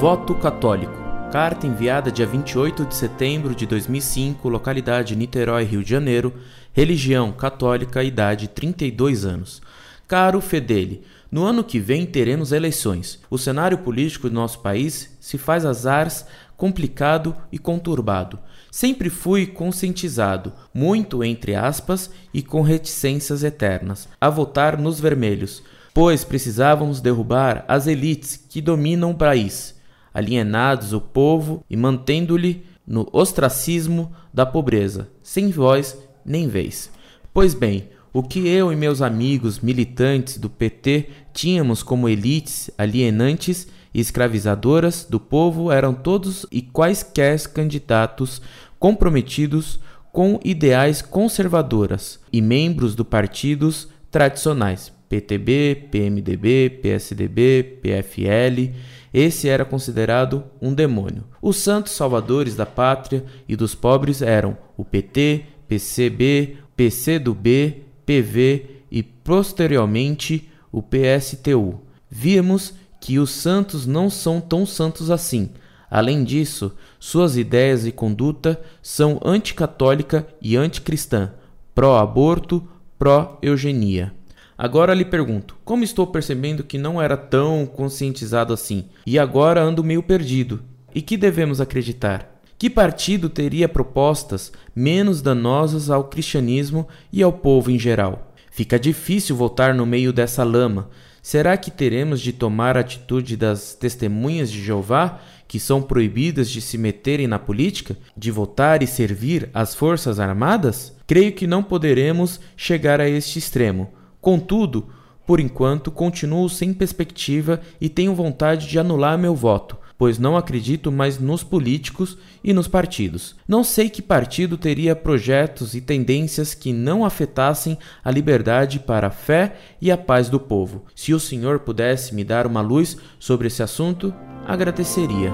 Voto católico. Carta enviada dia 28 de setembro de 2005, localidade Niterói, Rio de Janeiro. Religião católica, idade 32 anos. Caro Fedele, no ano que vem teremos eleições. O cenário político do nosso país se faz azars complicado e conturbado. Sempre fui conscientizado, muito entre aspas e com reticências eternas, a votar nos vermelhos, pois precisávamos derrubar as elites que dominam o país, alienados o povo e mantendo-lhe no ostracismo da pobreza, sem voz nem vez. Pois bem, o que eu e meus amigos militantes do PT tínhamos como elites alienantes e escravizadoras do povo eram todos e quaisquer candidatos comprometidos com ideais conservadoras e membros dos partidos tradicionais PTB, PMDB, PSDB, PFL. Esse era considerado um demônio. Os santos salvadores da pátria e dos pobres eram o PT, PCB, PCdoB, PV e posteriormente o PSTU. Víamos que os santos não são tão santos assim. Além disso, suas ideias e conduta são anticatólica e anticristã, pró-aborto, pró-eugenia. Agora lhe pergunto, como estou percebendo que não era tão conscientizado assim, e agora ando meio perdido? E que devemos acreditar? Que partido teria propostas menos danosas ao cristianismo e ao povo em geral? Fica difícil voltar no meio dessa lama. Será que teremos de tomar a atitude das testemunhas de Jeová, que são proibidas de se meterem na política, de votar e servir as forças armadas? Creio que não poderemos chegar a este extremo. Contudo, por enquanto, continuo sem perspectiva e tenho vontade de anular meu voto pois não acredito mais nos políticos e nos partidos. Não sei que partido teria projetos e tendências que não afetassem a liberdade para a fé e a paz do povo. Se o senhor pudesse me dar uma luz sobre esse assunto, agradeceria.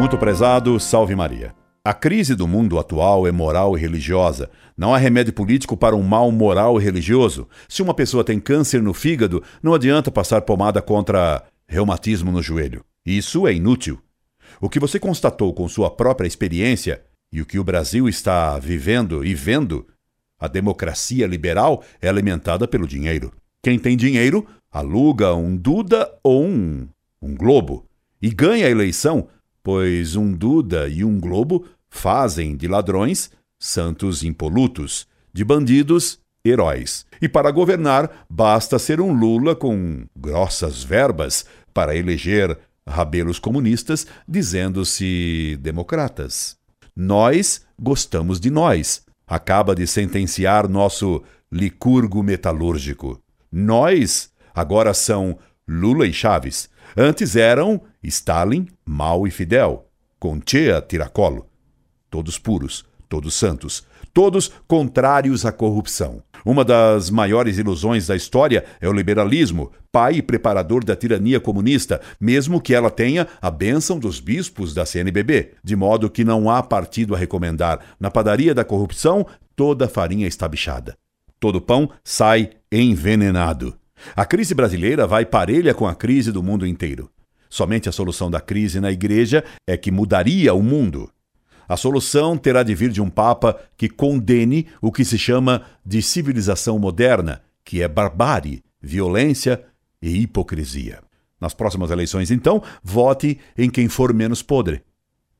Muito prezado, salve Maria. A crise do mundo atual é moral e religiosa. Não há remédio político para um mal moral e religioso. Se uma pessoa tem câncer no fígado, não adianta passar pomada contra reumatismo no joelho. Isso é inútil. O que você constatou com sua própria experiência e o que o Brasil está vivendo e vendo, a democracia liberal é alimentada pelo dinheiro. Quem tem dinheiro aluga um Duda ou um, um Globo e ganha a eleição, pois um Duda e um Globo fazem de ladrões santos impolutos, de bandidos heróis. E para governar, basta ser um Lula com grossas verbas para eleger rabelos comunistas dizendo-se democratas. Nós gostamos de nós, acaba de sentenciar nosso licurgo metalúrgico. Nós agora são Lula e Chaves. Antes eram Stalin, Mao e Fidel, com Chea Tiracolo todos puros, todos santos, todos contrários à corrupção. Uma das maiores ilusões da história é o liberalismo, pai e preparador da tirania comunista, mesmo que ela tenha a bênção dos bispos da CNBB, de modo que não há partido a recomendar. Na padaria da corrupção, toda farinha está bichada. Todo pão sai envenenado. A crise brasileira vai parelha com a crise do mundo inteiro. Somente a solução da crise na igreja é que mudaria o mundo. A solução terá de vir de um Papa que condene o que se chama de civilização moderna, que é barbárie, violência e hipocrisia. Nas próximas eleições, então, vote em quem for menos podre.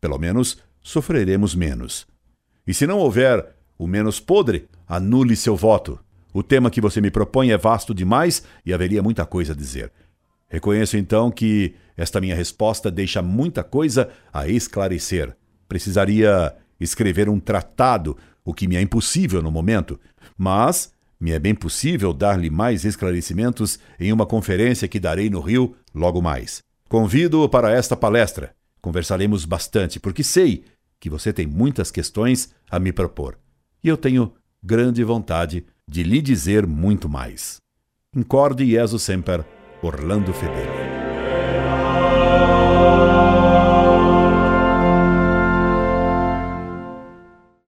Pelo menos sofreremos menos. E se não houver o menos podre, anule seu voto. O tema que você me propõe é vasto demais e haveria muita coisa a dizer. Reconheço então que esta minha resposta deixa muita coisa a esclarecer. Precisaria escrever um tratado, o que me é impossível no momento, mas me é bem possível dar-lhe mais esclarecimentos em uma conferência que darei no Rio logo mais. Convido-o para esta palestra. Conversaremos bastante, porque sei que você tem muitas questões a me propor. E eu tenho grande vontade de lhe dizer muito mais. Incorde Jesus Semper, Orlando Fedeli.